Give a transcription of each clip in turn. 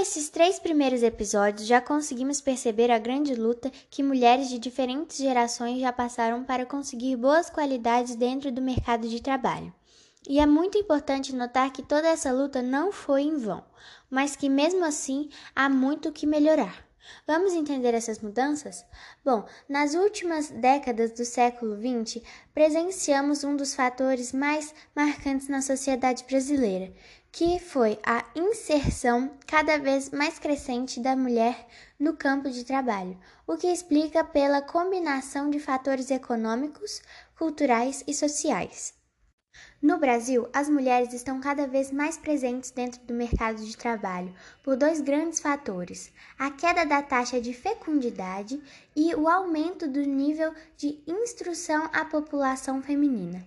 esses três primeiros episódios, já conseguimos perceber a grande luta que mulheres de diferentes gerações já passaram para conseguir boas qualidades dentro do mercado de trabalho. E é muito importante notar que toda essa luta não foi em vão, mas que mesmo assim há muito que melhorar. Vamos entender essas mudanças? Bom, nas últimas décadas do século XX, presenciamos um dos fatores mais marcantes na sociedade brasileira, que foi a inserção cada vez mais crescente da mulher no campo de trabalho, o que explica pela combinação de fatores econômicos, culturais e sociais. No Brasil, as mulheres estão cada vez mais presentes dentro do mercado de trabalho por dois grandes fatores: a queda da taxa de fecundidade e o aumento do nível de instrução à população feminina.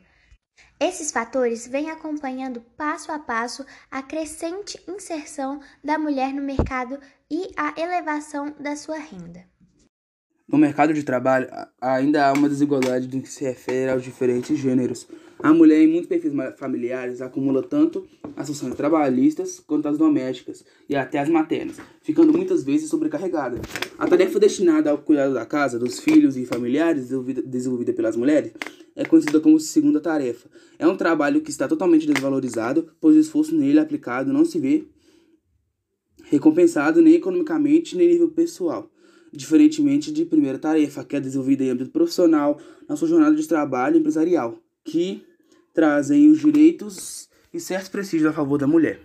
Esses fatores vêm acompanhando passo a passo a crescente inserção da mulher no mercado e a elevação da sua renda. No mercado de trabalho, ainda há uma desigualdade no que se refere aos diferentes gêneros. A mulher, em muitos perfis familiares, acumula tanto as funções trabalhistas quanto as domésticas e até as maternas, ficando muitas vezes sobrecarregada. A tarefa destinada ao cuidado da casa, dos filhos e familiares, desenvolvida pelas mulheres, é conhecida como segunda tarefa. É um trabalho que está totalmente desvalorizado, pois o esforço nele aplicado não se vê recompensado nem economicamente nem nível pessoal diferentemente de primeira tarefa, que é desenvolvida em âmbito profissional, na sua jornada de trabalho empresarial, que trazem os direitos e certos prestígios a favor da mulher.